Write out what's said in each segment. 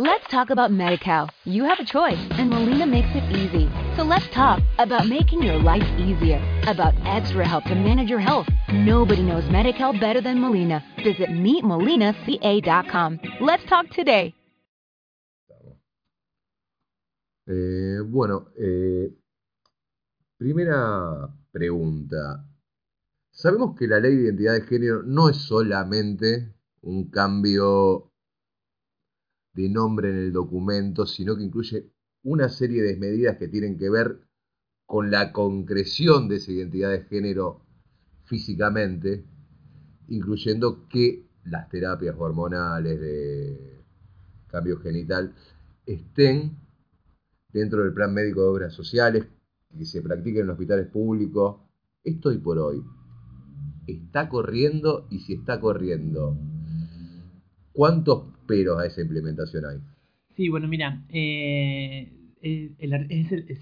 Let's talk about MediCal. You have a choice, and Molina makes it easy. So let's talk about making your life easier, about extra help to manage your health. Nobody knows MediCal better than Molina. Visit meetmolinaca.com. Let's talk today. Eh, bueno, eh, primera pregunta. Sabemos que la ley de identidad de género no es solamente un cambio de nombre en el documento, sino que incluye una serie de medidas que tienen que ver con la concreción de esa identidad de género físicamente, incluyendo que las terapias hormonales de cambio genital estén dentro del plan médico de obras sociales, que se practiquen en hospitales públicos. Esto y por hoy. Está corriendo y si está corriendo, ¿cuántos pero a esa implementación hay? Sí, bueno, mira, eh,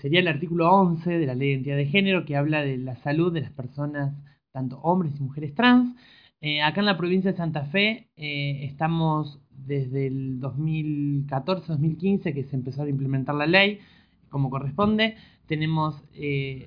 sería el artículo 11 de la Ley de Identidad de Género que habla de la salud de las personas, tanto hombres y mujeres trans. Eh, acá en la provincia de Santa Fe eh, estamos desde el 2014-2015 que se empezó a implementar la ley como corresponde. Tenemos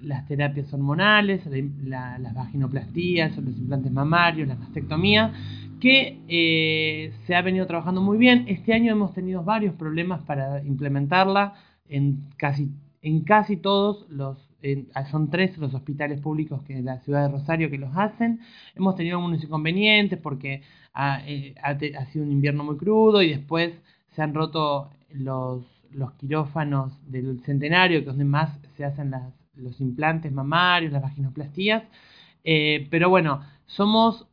las terapias hormonales, las vaginoplastías, los implantes mamarios, la mastectomía que eh, se ha venido trabajando muy bien. Este año hemos tenido varios problemas para implementarla en casi, en casi todos los, son tres los hospitales públicos que la ciudad de Rosario que los hacen. Hemos tenido algunos inconvenientes porque ha, eh, sido un invierno muy crudo y después se han roto los, los quirófanos del centenario, que es donde más se hacen los implantes mamarios, las vaginoplastías. Eh, pero bueno, somos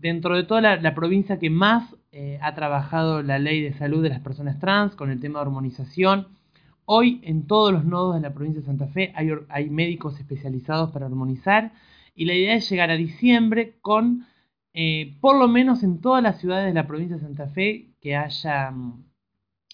dentro de toda la, provincia que más eh, ha trabajado la ley de salud de las personas trans con el tema de hormonización. Hoy en todos los nodos de la provincia de Santa Fe hay, médicos especializados para hormonizar y la idea es llegar a diciembre con, eh, por lo menos en todas las ciudades de la provincia de Santa Fe, que haya mm,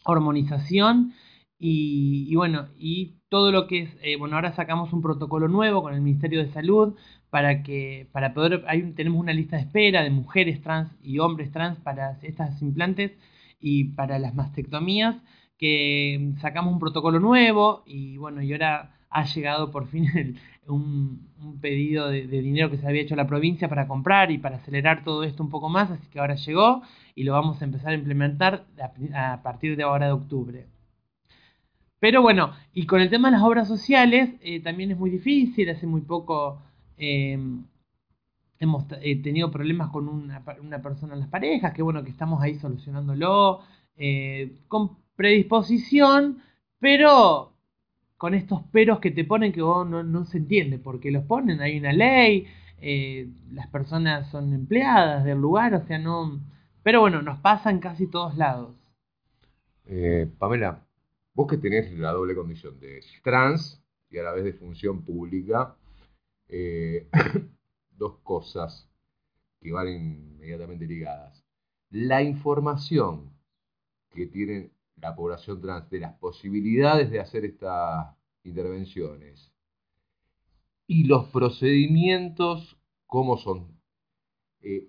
hormonización y, bueno, y todo lo que es, eh, bueno, ahora sacamos un protocolo nuevo con el Ministerio de Salud para que, para poder, tenemos una lista de espera de mujeres trans y hombres trans para estas implantes y para las mastectomías, que sacamos un protocolo nuevo y bueno, y ahora ha llegado por fin un, pedido de, dinero que se había hecho a la provincia para comprar y para acelerar todo esto un poco más, así que ahora llegó y lo vamos a empezar a implementar a partir de ahora de octubre. Pero bueno, y con el tema de las obras sociales eh, también es muy difícil. Hace muy poco em, hemos eh, tenido problemas con una, persona en las parejas, que bueno, que estamos ahí solucionándolo, eh, con predisposición, pero con estos peros que te ponen que vos no, no se entiende porque los ponen, hay una ley, las personas son empleadas del lugar, o sea, no... Pero bueno, nos pasa en casi todos lados. Pamela, Vos que tenés la doble condición de trans y a la vez de función pública, eh, dos cosas que van inmediatamente ligadas. La información que tiene la población trans de las posibilidades de hacer estas intervenciones y los procedimientos, ¿cómo son? Eh,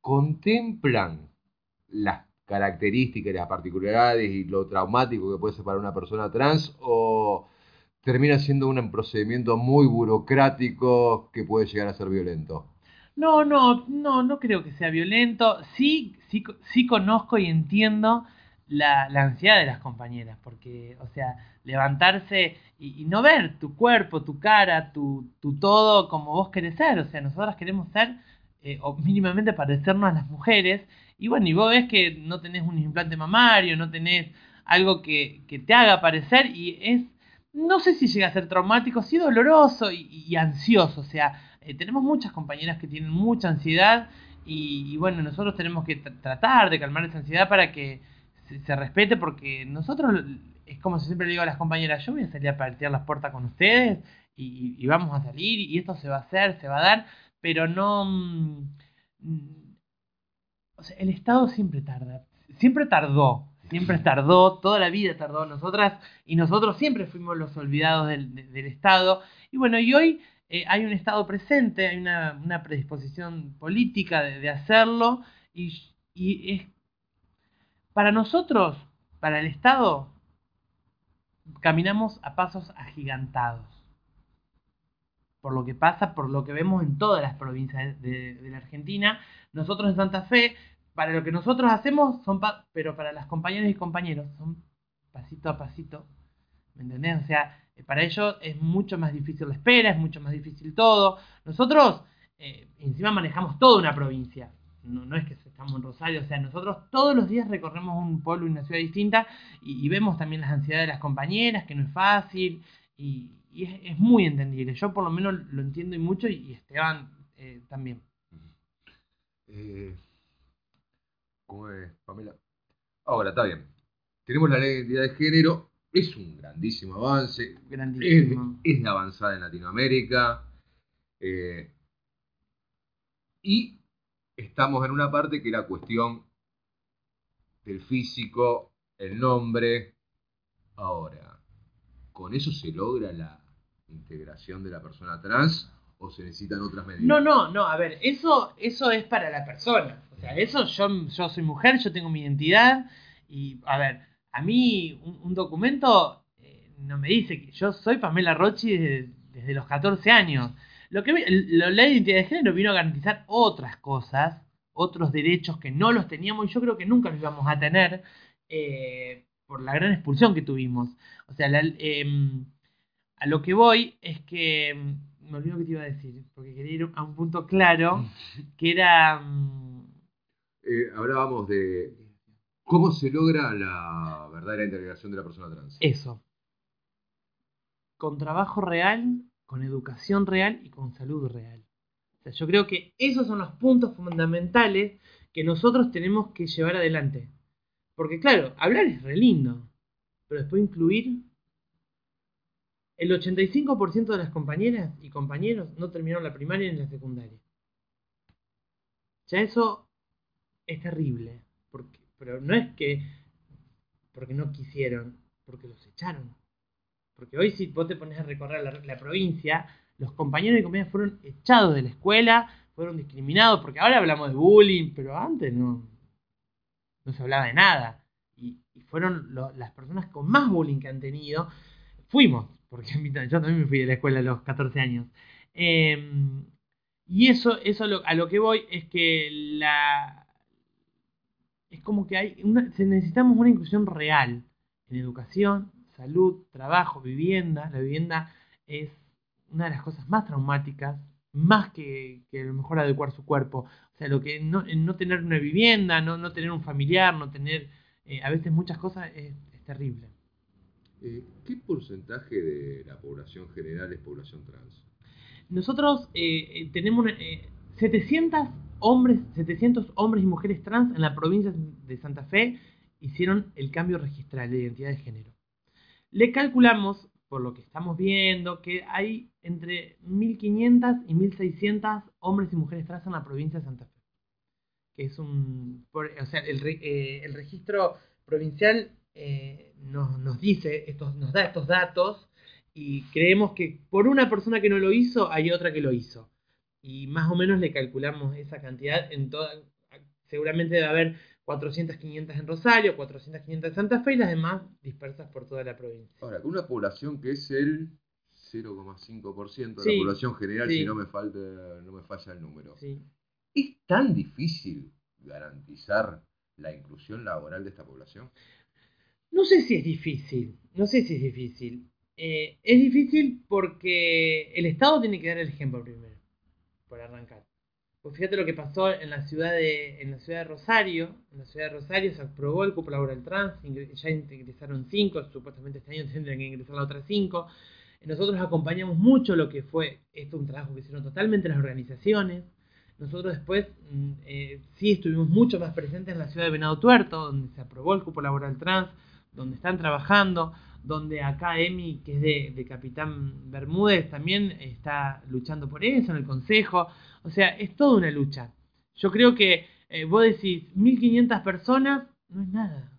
contemplan las características las particularidades y lo traumático que puede ser para una persona trans o termina siendo un procedimiento muy burocrático que puede llegar a ser violento? No, no, no, no creo que sea violento. Sí, sí, sí conozco y entiendo la, ansiedad de las compañeras, porque, o sea, levantarse y, no ver tu cuerpo, tu cara, tu, todo como vos querés ser. O sea, nosotras queremos ser, eh, o mínimamente parecernos a las mujeres, y bueno, y vos ves que no tenés un implante mamario, no tenés algo que, te haga parecer y es, no sé si llega a ser traumático, sí doloroso y, ansioso. O sea, eh, tenemos muchas compañeras que tienen mucha ansiedad y, bueno, nosotros tenemos que tratar de calmar esa ansiedad para que se, respete porque nosotros, es como siempre le digo a las compañeras, yo voy a salir a partir las puertas con ustedes y, y vamos a salir y esto se va a hacer, se va a dar, pero no... Mm, o sea, el Estado siempre tarda, siempre tardó, siempre tardó, toda la vida tardó nosotras y nosotros siempre fuimos los olvidados del, Estado. Y bueno, y hoy eh, hay un Estado presente, hay una, predisposición política de, hacerlo y, es para nosotros, para el Estado caminamos a pasos agigantados. Por lo que pasa, por lo que vemos en todas las provincias de, de la Argentina. Nosotros en Santa Fe, para lo que nosotros hacemos, son pero para las compañeras y compañeros, son pasito a pasito. ¿Me entendés? O sea, eh, para ellos es mucho más difícil la espera, es mucho más difícil todo. Nosotros, eh, encima manejamos toda una provincia. No, no, es que estamos en Rosario, o sea, nosotros todos los días recorremos un pueblo y una ciudad distinta y, vemos también las ansiedades de las compañeras, que no es fácil y, es, muy entendible. Yo por lo menos lo entiendo y mucho y, Esteban eh, también. ¿Cómo es, Pamela? Ahora, está bien. Tenemos la ley de identidad de género, es un grandísimo avance. Grandísimo. Es, de avanzada en Latinoamérica. Eh, y estamos en una parte que era cuestión del físico, el nombre. Ahora, ¿con eso se logra la integración de la persona trans o se necesitan otras medidas? No, no, no, a ver, eso, eso es para la persona. O sea, eso yo, yo soy mujer, yo tengo mi identidad y, a ver, a mí un, documento eh, no me dice que yo soy Pamela Rochi desde, los 14 años. Lo que la ley de identidad de género vino a garantizar otras cosas, otros derechos que no los teníamos y yo creo que nunca los íbamos a tener eh, por la gran expulsión que tuvimos. O sea, em, a lo que voy es que em, me olvido que te iba a decir, porque quería ir a un punto claro, que era... Eh, hablábamos de ¿Cómo se logra la verdadera integración de la persona trans? Eso. Con trabajo real, con educación real y con salud real. Yo creo que esos son los puntos fundamentales que nosotros tenemos que llevar adelante. Porque claro, hablar es re lindo, pero después incluir... El 85% de las compañeras y compañeros no terminaron la primaria ni la secundaria. Ya eso es terrible, porque pero no es que porque no quisieron, porque los echaron. Porque hoy si vos te pones a recorrer la, provincia, los compañeros y compañeras fueron echados de la escuela, fueron discriminados, porque ahora hablamos de bullying, pero antes no, no se hablaba de nada. Y, fueron las personas con más bullying que han tenido. Fuimos, porque yo también me fui de la escuela a los 14 años. Em, y eso, eso a lo que voy es que la, es como que hay una, necesitamos una inclusión real en educación, salud, trabajo, vivienda. La vivienda es una de las cosas más traumáticas, más que, que a lo mejor adecuar su cuerpo. O sea, lo que no, no tener una vivienda, no, no tener un familiar, no tener eh, a veces muchas cosas es, terrible. Eh, ¿Qué porcentaje de la población general es población trans? Nosotros eh, tenemos 700 hombres, 700 hombres y mujeres trans en la provincia de Santa Fe hicieron el cambio registral de identidad de género. Le calculamos, por lo que estamos viendo, que hay entre 1.500 y 1.600 hombres y mujeres trans en la provincia de Santa Fe. Que es un. o sea, el, eh, registro provincial eh, nos, nos, dice, estos, nos da estos datos y creemos que por una persona que no lo hizo, hay otra que lo hizo y más o menos le calculamos esa cantidad en toda, seguramente debe haber 400, 500 en Rosario, 400, 500 en Santa Fe y las demás dispersas por toda la provincia. Ahora, con una población que es el 0,5% de la población general, si no me, falta, no me falla el número. ¿Es tan difícil garantizar la inclusión laboral de esta población? No sé si es difícil, no sé si es difícil. Eh, es difícil porque el Estado tiene que dar el ejemplo primero por arrancar. Pues fíjate lo que pasó en la ciudad de, en la ciudad de Rosario. En la ciudad de Rosario se aprobó el cupo laboral trans, ya ingresaron cinco, supuestamente este año tendrían que ingresar las otras cinco. Nosotros acompañamos mucho lo que fue, esto un trabajo que hicieron totalmente las organizaciones. Nosotros después mm, eh, sí estuvimos mucho más presentes en la ciudad de Venado Tuerto, donde se aprobó el cupo laboral trans, donde están trabajando, donde acá Emi, que es de, Capitán Bermúdez, también está luchando por eso en el Consejo. O sea, es toda una lucha. Yo creo que eh, vos decís 1.500 personas, no es nada.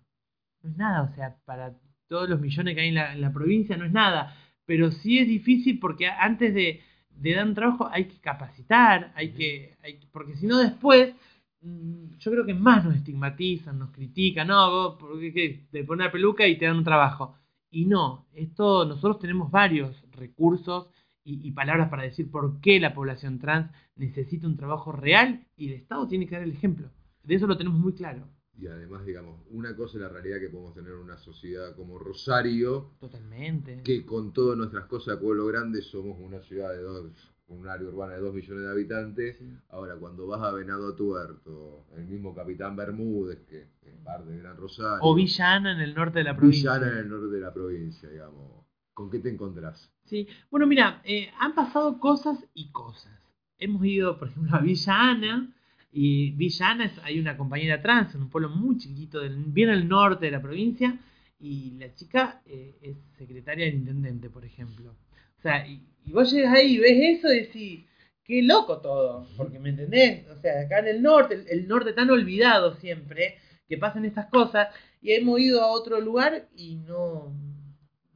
No es nada, o sea, para todos los millones que hay en la, provincia no es nada. Pero sí es difícil porque antes de, dar un trabajo hay que capacitar, hay que, porque si no después mm, yo creo que más nos estigmatizan, nos critican, no, vos porque te pones una peluca y te dan un trabajo. Y no, esto nosotros tenemos varios recursos y, y, palabras para decir por qué la población trans necesita un trabajo real y el Estado tiene que dar el ejemplo. De eso lo tenemos muy claro. Y además, digamos, una cosa es la realidad que podemos tener una sociedad como Rosario. Totalmente. Que con todas nuestras cosas de pueblo grande somos una ciudad de dos, un área urbana de dos millones de habitantes. Sí. Ahora, cuando vas a Venado Tuerto, el mismo Capitán Bermúdez, que es parte de Gran Rosario. O Villana en el norte de la provincia. Villana en el norte de la provincia, digamos. ¿Con qué te encontrás? Sí, bueno, mira, eh, han pasado cosas y cosas. Hemos ido, por ejemplo, a Villa Ana, y Villa Ana es, hay una compañera trans en un pueblo muy chiquito, del, bien al norte de la provincia, y la chica eh, es secretaria del intendente, por ejemplo. O sea, y, vos llegas ahí y ves eso y decís, qué loco todo, porque me entendés, o sea, acá en el norte, el, el norte tan olvidado siempre, que pasan estas cosas, y hemos ido a otro lugar y no,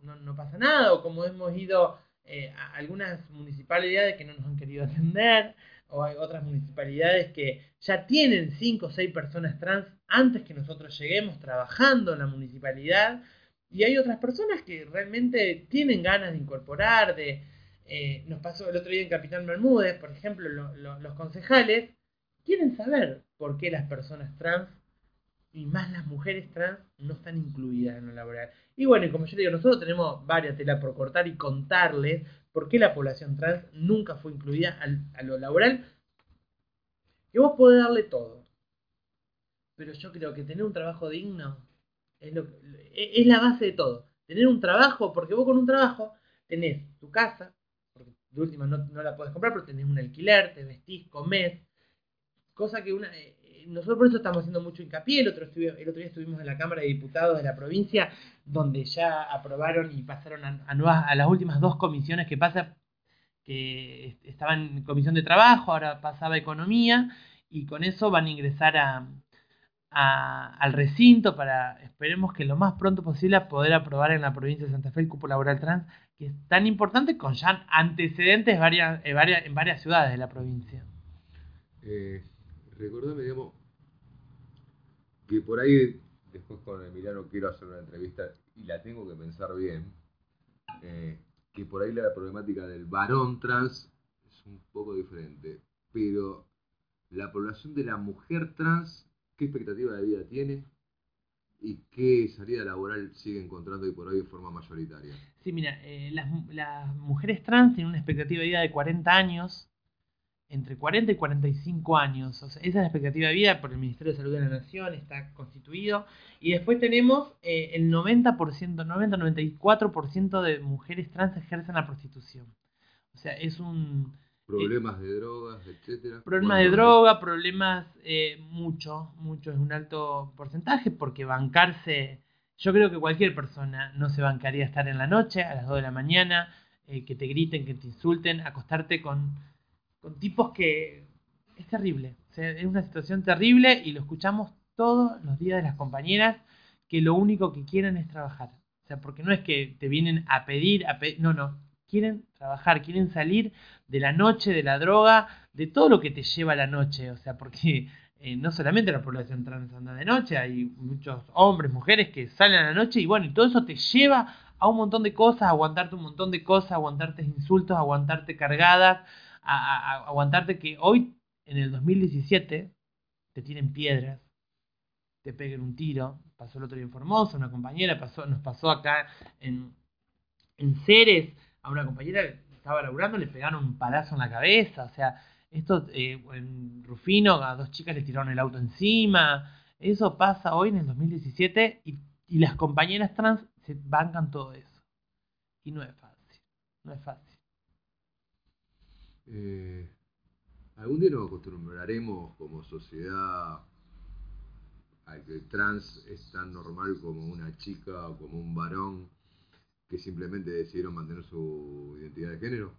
no, no pasa nada, o como hemos ido eh, a algunas municipalidades que no nos han querido atender, o hay otras municipalidades que ya tienen 5 o 6 personas trans antes que nosotros lleguemos trabajando en la municipalidad, y hay otras personas que realmente tienen ganas de incorporar, de... Eh, nos pasó el otro día en Capitán Bermúdez, por ejemplo, lo, lo, los concejales quieren saber por qué las personas trans y más las mujeres trans no están incluidas en lo laboral. Y bueno, y como yo digo, nosotros tenemos varias telas por cortar y contarles por qué la población trans nunca fue incluida al, a lo laboral. Que vos podés darle todo. Pero yo creo que tener un trabajo digno es, lo, es la base de todo. Tener un trabajo, porque vos con un trabajo tenés tu casa, porque de última no, no la podés comprar, pero tenés un alquiler, te vestís, comés. Cosa que una, nosotros por eso estamos haciendo mucho hincapié. El otro, el otro día estuvimos en la Cámara de Diputados de la provincia, donde ya aprobaron y pasaron a, a, nuevas, a las últimas dos comisiones que pasa, que estaban en comisión de trabajo, ahora pasaba economía, y con eso van a ingresar a, al recinto para, esperemos que lo más pronto posible, poder aprobar en la provincia de Santa Fe el cupo laboral trans, que es tan importante con ya antecedentes varias, en, varias, en varias ciudades de la provincia. Eh, recordame, digamos, que por ahí, después con Emiliano quiero hacer una entrevista y la tengo que pensar bien, eh, que por ahí la problemática del varón trans es un poco diferente, pero la población de la mujer trans, ¿qué expectativa de vida tiene? ¿Y qué salida laboral sigue encontrando y por hoy de forma mayoritaria? Sí, mira, eh, las, mujeres trans tienen una expectativa de vida de 40 años, entre 40 y 45 años. O sea, esa es la expectativa de vida por el Ministerio de Salud de la Nación, está constituido. Y después tenemos eh, el 90%, 90-94% de mujeres trans ejercen la prostitución. O sea, es un... Problemas de drogas, etcétera. Problemas bueno, de droga, problemas, eh, mucho, mucho, es un alto porcentaje, porque bancarse, yo creo que cualquier persona no se bancaría estar en la noche, a las 2 de la mañana, eh, que te griten, que te insulten, acostarte con con tipos que es terrible. O sea, es una situación terrible y lo escuchamos todos los días de las compañeras que lo único que quieren es trabajar. O sea, porque no es que te vienen a pedir, a pedir no, no. Quieren trabajar, quieren salir de la noche, de la droga, de todo lo que te lleva a la noche. O sea, porque eh, no solamente la población trans anda de noche, hay muchos hombres, mujeres que salen a la noche y bueno, y todo eso te lleva a un montón de cosas, aguantarte un montón de cosas, aguantarte insultos, aguantarte cargadas, a, aguantarte que hoy, en el 2017, te tiren piedras, te peguen un tiro. Pasó el otro día en Formosa, una compañera, pasó, nos pasó acá en, en Ceres, a una compañera que estaba laburando, le pegaron un palazo en la cabeza. O sea, esto eh, en Rufino, a dos chicas les tiraron el auto encima. Eso pasa hoy en el 2017 y, y las compañeras trans se bancan todo eso. Y no es fácil, no es fácil. Eh, algún día nos acostumbraremos como sociedad a que el trans es tan normal como una chica o como un varón que simplemente decidieron mantener su identidad de género.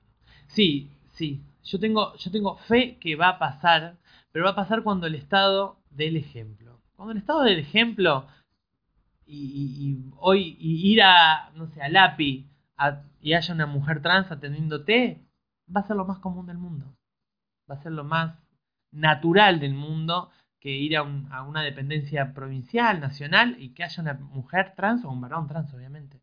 Sí, sí. Yo tengo, yo tengo fe que va a pasar, pero va a pasar cuando el Estado dé el ejemplo. Cuando el Estado dé el ejemplo y, y, hoy y ir a, no sé, al API a, y haya una mujer trans atendiéndote, va a ser lo más común del mundo. Va a ser lo más natural del mundo que ir a, un- a una dependencia provincial, nacional, y que haya una mujer trans o un varón trans, obviamente.